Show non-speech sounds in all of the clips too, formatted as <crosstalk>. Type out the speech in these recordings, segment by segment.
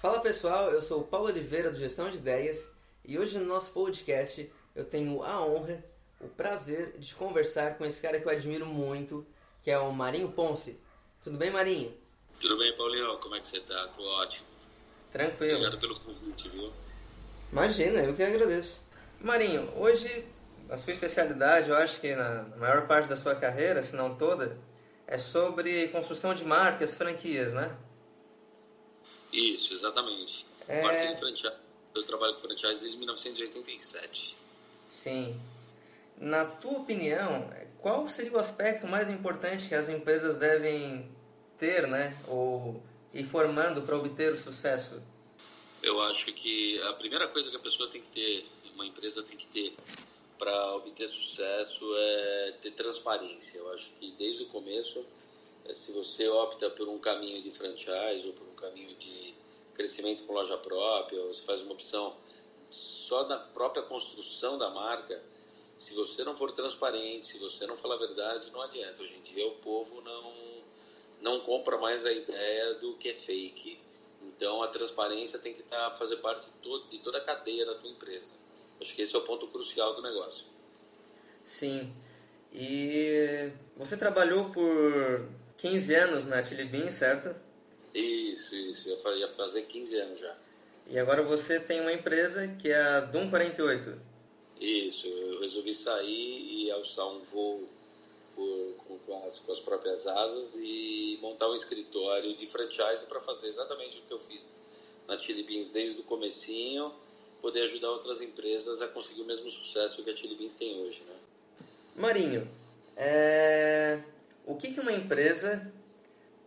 Fala pessoal, eu sou o Paulo Oliveira do Gestão de Ideias e hoje no nosso podcast eu tenho a honra, o prazer de conversar com esse cara que eu admiro muito, que é o Marinho Ponce. Tudo bem, Marinho? Tudo bem, Paulinho? Como é que você tá? Tô ótimo. Tranquilo. Obrigado pelo convite, viu? Imagina, eu que agradeço. Marinho, hoje a sua especialidade, eu acho que na maior parte da sua carreira, se não toda, é sobre construção de marcas, franquias, né? Isso, exatamente. É... Parte de franchise. Eu trabalho com franchise desde 1987. Sim. Na tua opinião, qual seria o aspecto mais importante que as empresas devem ter, né, ou ir formando para obter o sucesso? Eu acho que a primeira coisa que a pessoa tem que ter, uma empresa tem que ter para obter sucesso é ter transparência. Eu acho que desde o começo, eh, se você opta por um caminho de franchise ou por caminho de crescimento com loja própria, ou se faz uma opção só na própria construção da marca, se você não for transparente, se você não falar a verdade, não adianta. Hoje em dia o povo não não compra mais a ideia do que é fake. Então a transparência tem que estar tá, fazer parte de, todo, de toda a cadeia da tua empresa. Acho que esse é o ponto crucial do negócio. Sim. E você trabalhou por 15 anos na Chili certo? Isso, isso. Ia fazer 15 anos já. E agora você tem uma empresa que é a Dum 48. Isso. Eu resolvi sair e alçar um voo por, com, com, as, com as próprias asas e montar um escritório de franchise para fazer exatamente o que eu fiz na Chili Beans desde o comecinho poder ajudar outras empresas a conseguir o mesmo sucesso que a Chili Beans tem hoje, né? Marinho, é... o que, que uma empresa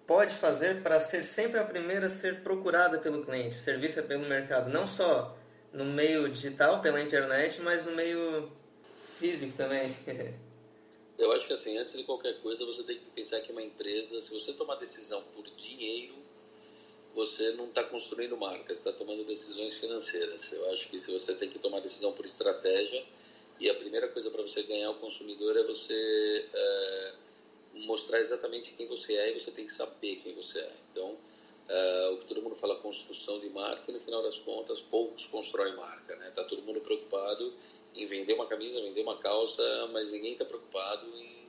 pode fazer para ser sempre a primeira a ser procurada pelo cliente, ser vista pelo mercado, não só no meio digital, pela internet, mas no meio físico também? <laughs> Eu acho que assim, antes de qualquer coisa, você tem que pensar que uma empresa, se você tomar decisão por dinheiro, você não está construindo marcas, está tomando decisões financeiras. Eu acho que se você tem que tomar decisão por estratégia, e a primeira coisa para você ganhar o consumidor é você é, mostrar exatamente quem você é e você tem que saber quem você é. Então, é, o que todo mundo fala construção de marca, e no final das contas, poucos constroem marca. Né? Tá todo mundo preocupado em vender uma camisa, vender uma calça, mas ninguém está preocupado em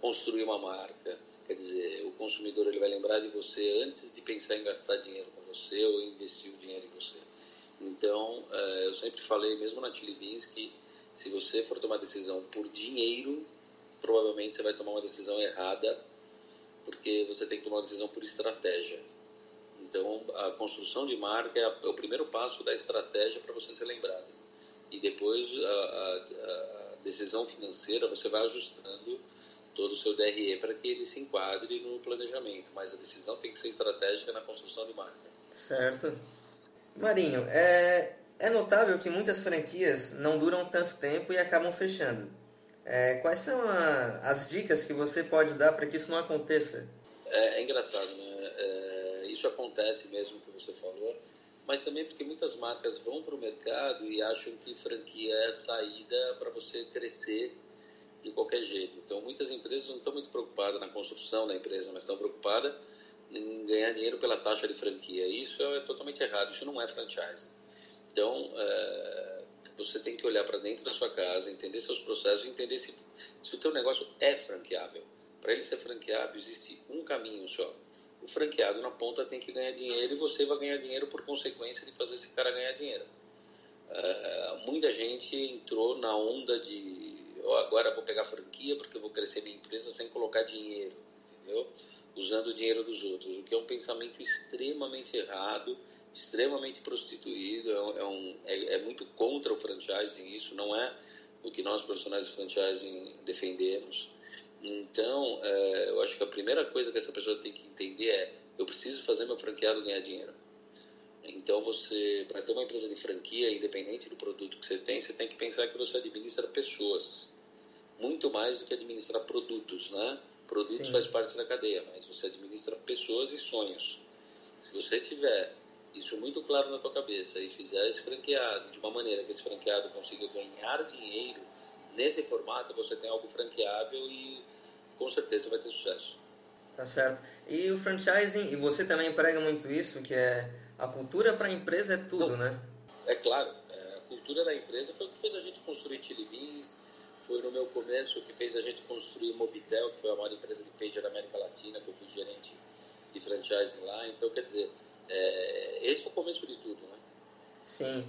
construir uma marca. Quer dizer, o consumidor ele vai lembrar de você antes de pensar em gastar dinheiro com você ou investir o dinheiro em você. Então, é, eu sempre falei, mesmo na Chili Beans, que se você for tomar decisão por dinheiro, provavelmente você vai tomar uma decisão errada, porque você tem que tomar uma decisão por estratégia. Então, a construção de marca é, é o primeiro passo da estratégia para você ser lembrado. E depois, a, a, a decisão financeira, você vai ajustando todo o seu DRE para que ele se enquadre no planejamento, mas a decisão tem que ser estratégica na construção de marca. Certo. Marinho, é, é notável que muitas franquias não duram tanto tempo e acabam fechando. É, quais são a, as dicas que você pode dar para que isso não aconteça? É, é engraçado, né? É, isso acontece mesmo que você falou, mas também porque muitas marcas vão para o mercado e acham que franquia é a saída para você crescer de qualquer jeito. Então, muitas empresas não estão muito preocupadas na construção da empresa, mas estão preocupadas em ganhar dinheiro pela taxa de franquia. Isso é totalmente errado, isso não é franchise. Então, é, você tem que olhar para dentro da sua casa, entender seus processos, entender se, se o teu negócio é franqueável. Para ele ser franqueável, existe um caminho só. O franqueado na ponta tem que ganhar dinheiro e você vai ganhar dinheiro por consequência de fazer esse cara ganhar dinheiro. É, muita gente entrou na onda de eu agora vou pegar franquia porque eu vou crescer minha empresa sem colocar dinheiro, entendeu? Usando o dinheiro dos outros, o que é um pensamento extremamente errado, extremamente prostituído, é, um, é, é muito contra o franchising, isso não é o que nós profissionais de franchising defendemos. Então, é, eu acho que a primeira coisa que essa pessoa tem que entender é: eu preciso fazer meu franqueado ganhar dinheiro. Então, você, para ter uma empresa de franquia, independente do produto que você tem, você tem que pensar que você administra pessoas muito mais do que administrar produtos, né? Produtos Sim. faz parte da cadeia, mas você administra pessoas e sonhos. Se você tiver isso muito claro na tua cabeça e fizer esse franqueado de uma maneira que esse franqueado consiga ganhar dinheiro nesse formato, você tem algo franqueável e com certeza vai ter sucesso. Tá certo. E o franchising, e você também prega muito isso, que é a cultura para a empresa é tudo, Não, né? É claro. É, a cultura da empresa foi o que fez a gente construir Chili Beans, foi no meu começo o que fez a gente construir Mobitel, que foi a maior empresa de pager da América Latina, que eu fui gerente de franchising lá. Então, quer dizer, é, esse é o começo de tudo, né? Sim.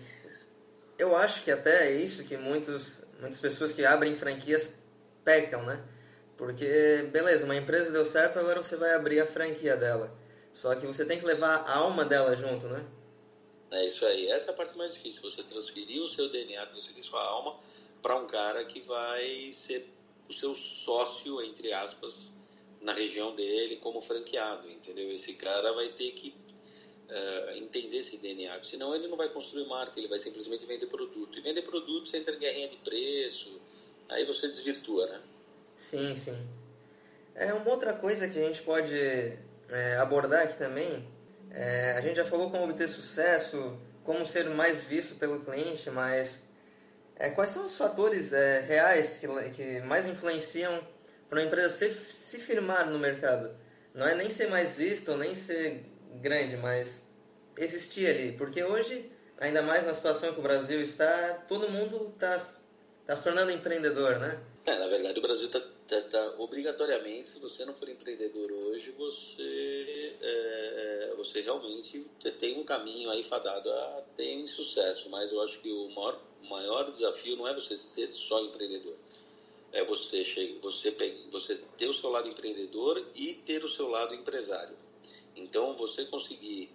Eu acho que até é isso que muitos, muitas pessoas que abrem franquias pecam, né? Porque, beleza, uma empresa deu certo, agora você vai abrir a franquia dela. Só que você tem que levar a alma dela junto, né? É isso aí. Essa é a parte mais difícil. Você transferir o seu DNA, transferir sua alma para um cara que vai ser o seu sócio, entre aspas, na região dele como franqueado, entendeu? Esse cara vai ter que uh, entender esse DNA, senão ele não vai construir marca, ele vai simplesmente vender produto. E vender produto você entra em guerrinha de preço, aí você desvirtua, né? Sim, sim. É uma outra coisa que a gente pode é, abordar aqui também. É, a gente já falou como obter sucesso, como ser mais visto pelo cliente, mas é, quais são os fatores reais que, que mais influenciam para uma empresa se, se firmar no mercado? Não é nem ser mais visto, nem ser grande, mas existir ali. Porque hoje, ainda mais na situação que o Brasil está, todo mundo está tá se tornando empreendedor, né? É, na verdade, o Brasil está tá, tá, obrigatoriamente, se você não for empreendedor hoje, você, é, é você realmente tem um caminho aí fadado a ter sucesso. Mas eu acho que o maior, maior desafio não é você ser só empreendedor. É você, você, você ter o seu lado empreendedor e ter o seu lado empresário. Então, você conseguir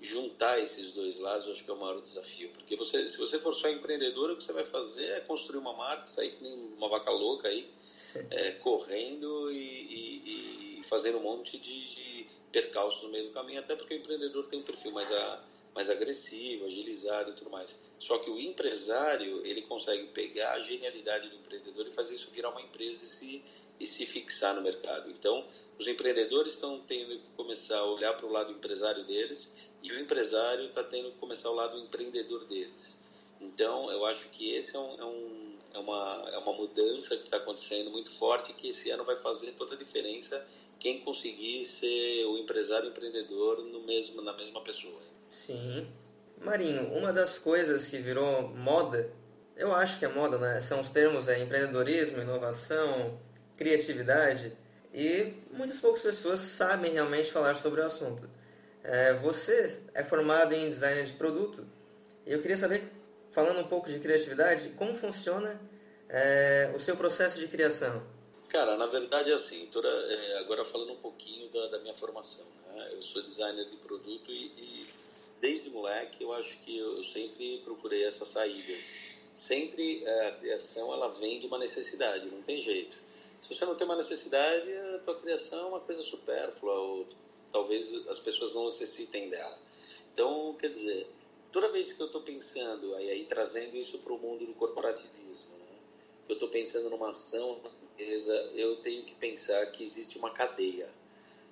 juntar esses dois lados, eu acho que é o maior desafio. Porque você, se você for só empreendedor, o que você vai fazer é construir uma marca, sair que nem uma vaca louca aí, é, correndo e, e, e, fazendo um monte de, de percalços no meio do caminho, até porque o empreendedor tem um perfil mais, a, mais agressivo, agilizado e tudo mais. Só que o empresário, ele consegue pegar a genialidade do empreendedor e fazer isso virar uma empresa e se, e se fixar no mercado. Então, os empreendedores estão tendo que começar a olhar para o lado empresário deles e o empresário está tendo que começar o lado empreendedor deles. Então, eu acho que esse é, um, é, um, é uma, é uma mudança que está acontecendo muito forte que esse ano vai fazer toda a diferença quem conseguir ser o empresário empreendedor no mesmo, na mesma pessoa. Sim. Marinho, uma das coisas que virou moda, eu acho que é moda, né? São os termos é, empreendedorismo, inovação, criatividade e muitas poucas pessoas sabem realmente falar sobre o assunto. É, você é formado em design de produto e eu queria saber, falando um pouco de criatividade, como funciona é, o seu processo de criação? Cara, na verdade é assim, toda, é, agora falando um pouquinho da, da minha formação. Né? Eu sou designer de produto e, e, desde moleque eu acho que eu sempre procurei essas saídas. Sempre é, a criação ela vem de uma necessidade, não tem jeito. Se você não tem uma necessidade, a tua criação é uma coisa supérflua, ou talvez as pessoas não necessitem dela. Então, quer dizer, toda vez que eu estou pensando, aí, aí, trazendo isso para o mundo do corporativismo, né? eu estou pensando numa ação, empresa, eu tenho que pensar que existe uma cadeia.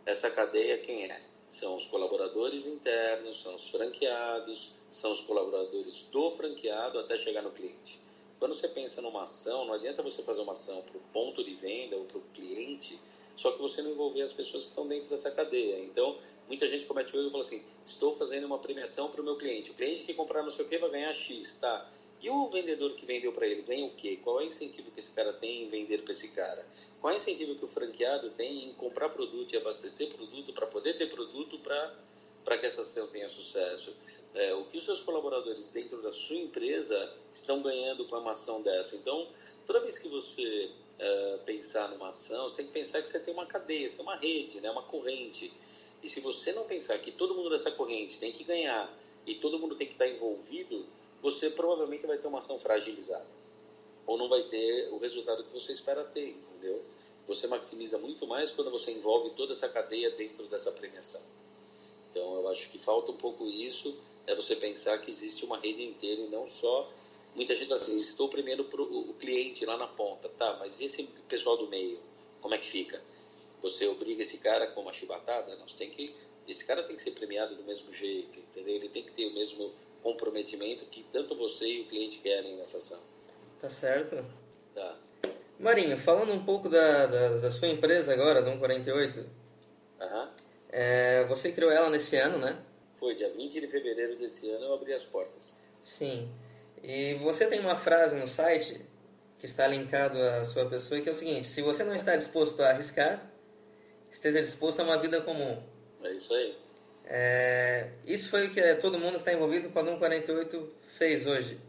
Essa cadeia quem é? São os colaboradores internos, são os franqueados, são os colaboradores do franqueado até chegar no cliente. Quando você pensa numa ação, não adianta você fazer uma ação para o ponto de venda ou para o cliente, só que você não envolver as pessoas que estão dentro dessa cadeia. Então, muita gente comete o erro e fala assim: estou fazendo uma premiação para o meu cliente. O cliente que comprar não sei o que vai ganhar X, tá? E o vendedor que vendeu para ele ganha o quê? Qual é o incentivo que esse cara tem em vender para esse cara? Qual é o incentivo que o franqueado tem em comprar produto e abastecer produto para poder ter produto para que essa ação tenha sucesso? É, o que os seus colaboradores dentro da sua empresa estão ganhando com uma ação dessa. Então, toda vez que você é, pensar numa ação, você tem que pensar que você tem uma cadeia, você tem uma rede, né, uma corrente. E se você não pensar que todo mundo dessa corrente tem que ganhar e todo mundo tem que estar envolvido, você provavelmente vai ter uma ação fragilizada. Ou não vai ter o resultado que você espera ter, entendeu? Você maximiza muito mais quando você envolve toda essa cadeia dentro dessa premiação. Então, eu acho que falta um pouco isso é você pensar que existe uma rede inteira e não só. Muita gente assim, estou primeiro pro, o cliente lá na ponta, tá, mas e esse pessoal do meio, como é que fica? Você obriga esse cara com uma chibatada? Não, você tem que, esse cara tem que ser premiado do mesmo jeito, entendeu? Ele tem que ter o mesmo comprometimento que tanto você e o cliente querem nessa ação. Tá certo. Tá. Marinho, falando um pouco da, da, da sua empresa agora, do 148, uhum. é, você criou ela nesse ano, né? Foi, dia 20 de fevereiro desse ano eu abri as portas. Sim. E você tem uma frase no site que está linkado à sua pessoa que é o seguinte: se você não está disposto a arriscar, esteja disposto a uma vida comum. É isso aí. É, isso foi o que todo mundo que está envolvido com a 148 fez hoje.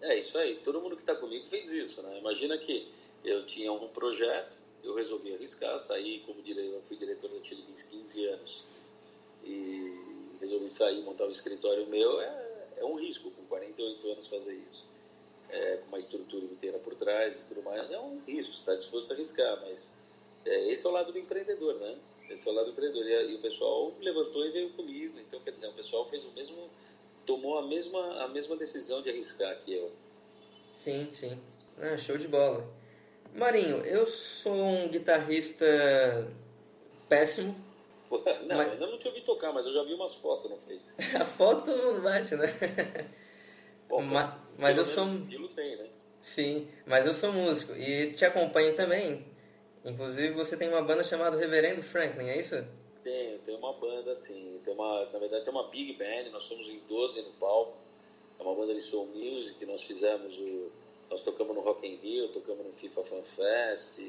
É isso aí. Todo mundo que está comigo fez isso, né? Imagina que eu tinha um projeto, eu resolvi arriscar, sair como diretor, fui diretor da Chile 15 anos e resolvi sair, montar um escritório meu. É, é um risco com 48 anos fazer isso. É, com uma estrutura inteira por trás e tudo mais, é um risco, está disposto a arriscar, mas é, esse é o lado do empreendedor, né? Esse é o lado do empreendedor. E, e, o pessoal levantou e veio comigo. Então, quer dizer, o pessoal fez o mesmo, tomou a mesma, a mesma decisão de arriscar que eu. Sim, sim. Ah, show de bola. Marinho, eu sou um guitarrista péssimo. Não, mas... ainda não te ouvi tocar, mas eu já vi umas fotos no Face. <laughs> a foto todo mundo bate, né? Bom, mas, mas eu sou. Estilo tem, né? Sim, mas eu sou músico e te acompanho também Inclusive você tem uma banda chamada Reverendo Franklin, é isso? Tenho, tem uma banda assim, tem uma, na verdade tem uma big band, nós somos em 12 no palco, é uma banda de soul music, nós fizemos o, nós tocamos no Rock in Rio, tocamos no FIFA Fan Fest,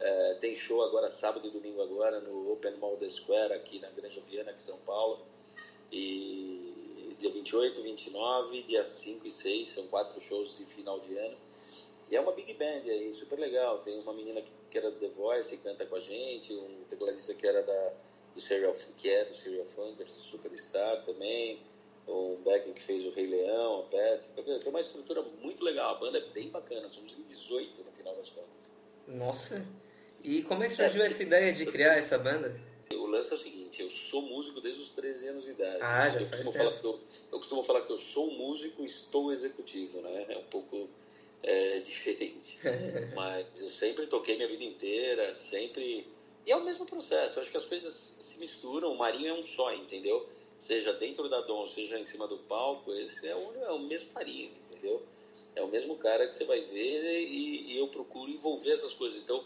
é, tem show agora sábado e domingo agora no Open Mall The Square aqui na Granja Viana, aqui em São Paulo, e dia 28, 29, dia 5 e 6, são quatro shows de final de ano, e é uma big band aí, super legal. Tem uma menina que, era do The Voice e canta com a gente, um tecladista que era da, do Serial, que é do Serial Funkers, Superstar também, um Beck que fez o Rei Leão, a peça. Tem uma estrutura muito legal, a banda é bem bacana, somos em 18 no final das contas. Nossa! E como é que surgiu essa ideia de criar essa banda? O lance é o seguinte, eu sou músico desde os 13 anos de idade. Ah, já eu, faz costumo tempo. falar que eu, eu costumo falar que eu sou músico e estou executivo, né? É um pouco é, <laughs> diferente. Mas eu sempre toquei minha vida inteira, sempre. E é o mesmo processo, eu acho que as coisas se misturam, o Marinho é um só, entendeu? Seja dentro da Dom, seja em cima do palco, esse é o, é o mesmo Marinho, entendeu? É o mesmo cara que você vai ver e, e eu procuro envolver essas coisas. Então,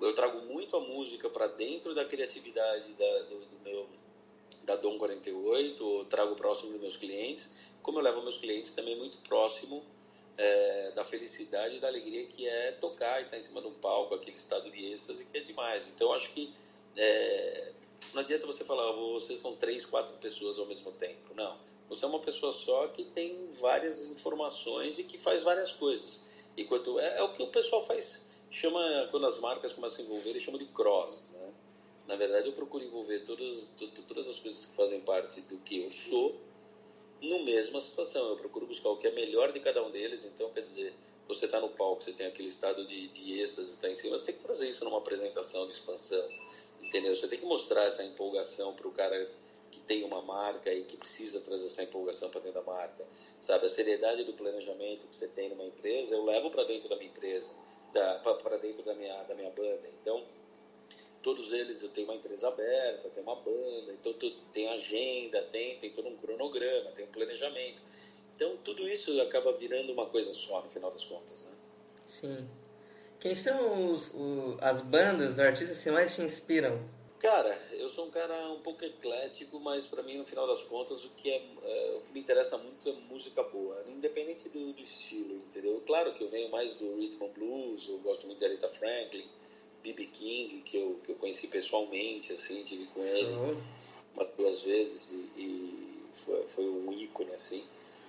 eu trago muito a música para dentro da criatividade da, do, do, meu da Dom 48, trago próximo dos meus clientes, como eu levo meus clientes também muito próximo é, da felicidade e da alegria que é tocar e estar em cima de um palco, aquele estado de êxtase que é demais. Então, acho que é, não adianta você falar, vocês são três, quatro pessoas ao mesmo tempo. Não. Você é uma pessoa só que tem várias informações e que faz várias coisas. E quanto, é, é o que o pessoal faz, chama, quando as marcas começam a envolver, eles chamam de cross. Né? Na verdade, eu procuro envolver todas, todas as coisas que fazem parte do que eu sou no mesma situação. Eu procuro buscar o que é melhor de cada um deles. Então, quer dizer, você está no palco, você tem aquele estado de, de êxtase, está em cima, você tem que trazer isso numa apresentação de expansão, entendeu? Você tem que mostrar essa empolgação para o cara que tem uma marca e que precisa trazer essa empolgação para dentro da marca, sabe? A seriedade do planejamento que você tem numa empresa, eu levo para dentro da minha empresa, para dentro da minha, da minha banda. Então, todos eles eu tenho uma empresa aberta, tem uma banda, então tem agenda, tem, tem todo um cronograma, tem um planejamento. Então tudo isso acaba virando uma coisa só no final das contas, né? Sim. Quem são os, o, as bandas, os artistas que mais te inspiram? Cara, eu sou um cara um pouco eclético, mas para mim no final das contas o que é, é, o que me interessa muito é música boa, independente do, do estilo, entendeu? Claro que eu venho mais do rhythm and blues, eu gosto muito de Aretha Franklin, B.B. King, que eu, que eu conheci pessoalmente, assim, tive com ele uhum. uma, duas vezes e, e foi, foi um ícone, assim.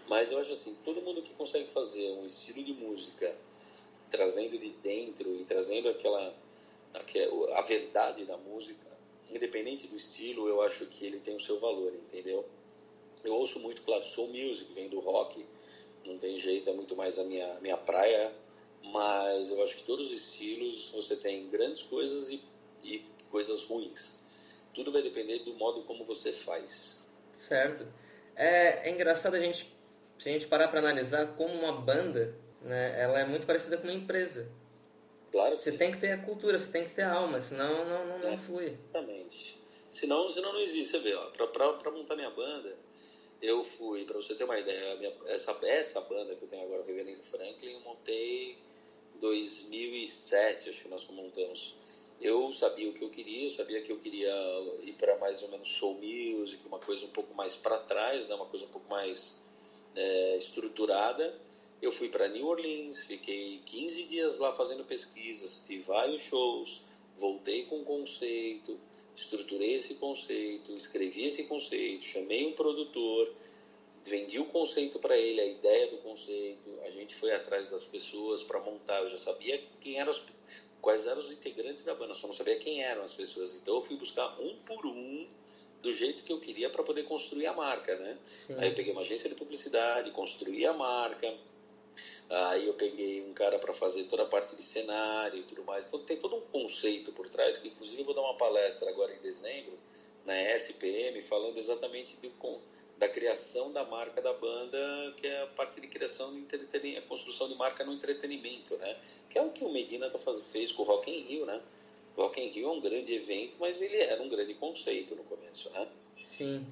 Mas eu acho assim, todo mundo que consegue fazer um estilo de música trazendo de dentro e trazendo aquela, aquela a verdade da música, independente do estilo, eu acho que ele tem o seu valor, entendeu? Eu ouço muito, claro, soul music, vem do rock, não tem jeito, é muito mais a minha, minha praia, mas eu acho que todos os estilos você tem grandes coisas e, e coisas ruins. Tudo vai depender do modo como você faz. Certo. É, é engraçado a gente, se a gente parar para analisar como uma banda, né, ela é muito parecida com uma empresa. Claro Você sim. tem que ter a cultura, você tem que ter a alma, senão não, não, não, flui. Exatamente. Senão, senão não existe. Você vê, para montar minha banda, eu fui, para você ter uma ideia, minha, essa, essa banda que eu tenho agora, o Reverendo Franklin, eu montei 2007, acho que nós montamos. eu sabia o que eu queria, eu sabia que eu queria ir para mais ou menos soul music, uma coisa um pouco mais para trás, né? uma coisa um pouco mais é, estruturada. Eu fui para New Orleans, fiquei 15 dias lá fazendo pesquisa, assisti vários shows, voltei com um conceito, estruturei esse conceito, escrevi esse conceito, chamei um produtor, vendi o conceito para ele, a ideia do conceito, a gente foi atrás das pessoas para montar, eu já sabia quem eram as, quais eram os integrantes da banda, só não sabia quem eram as pessoas. Então eu fui buscar um por um do jeito que eu queria para poder construir a marca, né? Sim. Aí eu peguei uma agência de publicidade, construí a marca. Aí eu peguei um cara para fazer toda a parte de cenário e tudo mais. Então tem todo um conceito por trás que inclusive eu vou dar uma palestra agora em dezembro na SPM falando exatamente do da criação da marca da banda, que é a parte de criação de entretenimento, a construção de marca no entretenimento, né? Que é o que o Medina tá faz, fez com o Rock in Rio, né? O Rock in Rio é um grande evento, mas ele era um grande conceito no começo, né? Sim.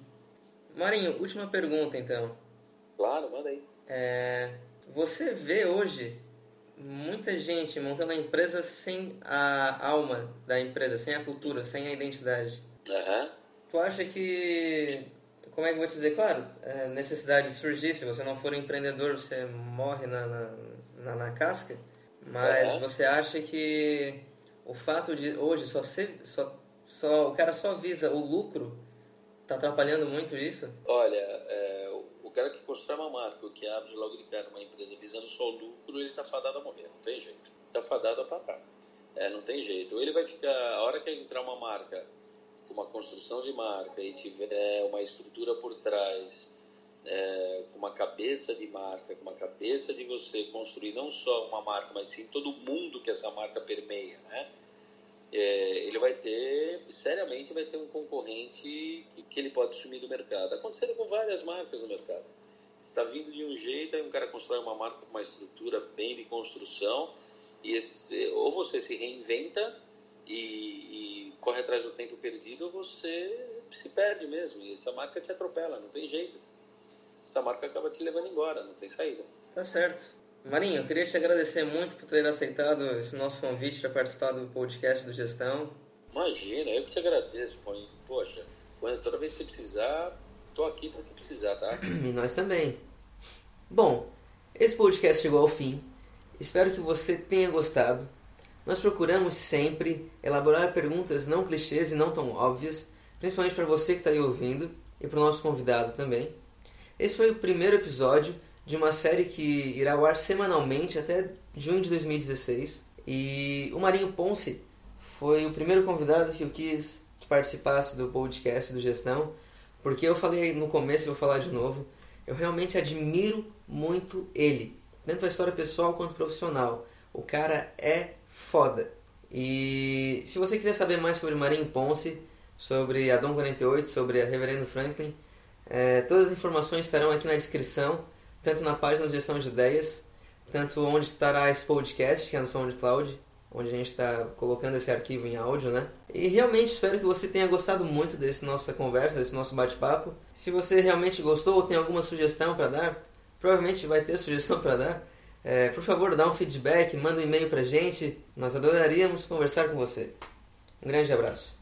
Marinho, última pergunta então. Claro, manda aí. É, você vê hoje muita gente montando a empresa sem a alma da empresa, sem a cultura, sem a identidade. Uhum. Tu acha que como é que eu vou te dizer? Claro, é, necessidade surgir, se você não for empreendedor, você morre na, na, na, na casca, mas uhum. você acha que o fato de hoje só ser, só, só, o cara só visa o lucro, está atrapalhando muito isso? Olha, é, cara que constrói uma marca, que abre logo de cara uma empresa visando só lucro, ele está fadado a morrer, não tem jeito. Está fadado a parar. É, não tem jeito. Ou ele vai ficar, a hora que entrar uma marca uma construção de marca e tiver uma estrutura por trás, é, com uma cabeça de marca, com uma cabeça de você construir não só uma marca, mas sim todo mundo que essa marca permeia, né? É, ele vai ter, seriamente, vai ter um concorrente que, que ele pode sumir do mercado. Acontecendo com várias marcas no mercado. Está vindo de um jeito, aí um cara constrói uma marca com uma estrutura bem de construção, e esse, ou você se reinventa e, e corre atrás do tempo perdido, você se perde mesmo. E essa marca te atropela, não tem jeito. Essa marca acaba te levando embora, não tem saída. Tá certo. Marinho, eu queria te agradecer muito por ter aceitado esse nosso convite para participar do podcast do Gestão. Imagina, eu que te agradeço, Poxa, quando, toda vez que você precisar, tô aqui para que precisar, tá? E nós também. Bom, esse podcast chegou ao fim. Espero que você tenha gostado. Nós procuramos sempre elaborar perguntas não clichês e não tão óbvias, principalmente para você que está aí ouvindo e para o nosso convidado também. Esse foi o primeiro episódio de uma série que irá ao ar semanalmente até junho de 2016. E o Marinho Ponce foi o primeiro convidado que eu quis que participasse do podcast do Gestão, porque eu falei no começo e vou falar de novo, eu realmente admiro muito ele, tanto a história pessoal quanto profissional. O cara é foda. E se você quiser saber mais sobre Marinho Ponce, sobre a Dom 48, sobre a Reverendo Franklin, é, todas as informações estarão aqui na descrição, tanto na página de Gestão de Ideias, tanto onde estará esse podcast, que é no SoundCloud, onde a gente está colocando esse arquivo em áudio, né? E realmente espero que você tenha gostado muito desse nossa conversa, desse nosso bate-papo. Se você realmente gostou ou tem alguma sugestão para dar, provavelmente vai ter sugestão para dar. É, por favor, dá um feedback, manda um e-mail pra gente. Nós adoraríamos conversar com você. Um grande abraço.